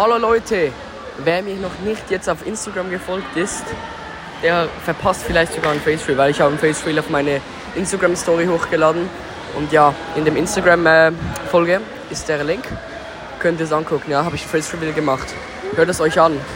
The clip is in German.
Hallo Leute, wer mir noch nicht jetzt auf Instagram gefolgt ist, der verpasst vielleicht sogar ein Face weil ich habe ein Face auf meine Instagram Story hochgeladen und ja, in dem Instagram äh, Folge ist der Link. Könnt ihr es angucken, ja, habe ich Face gemacht. Hört es euch an.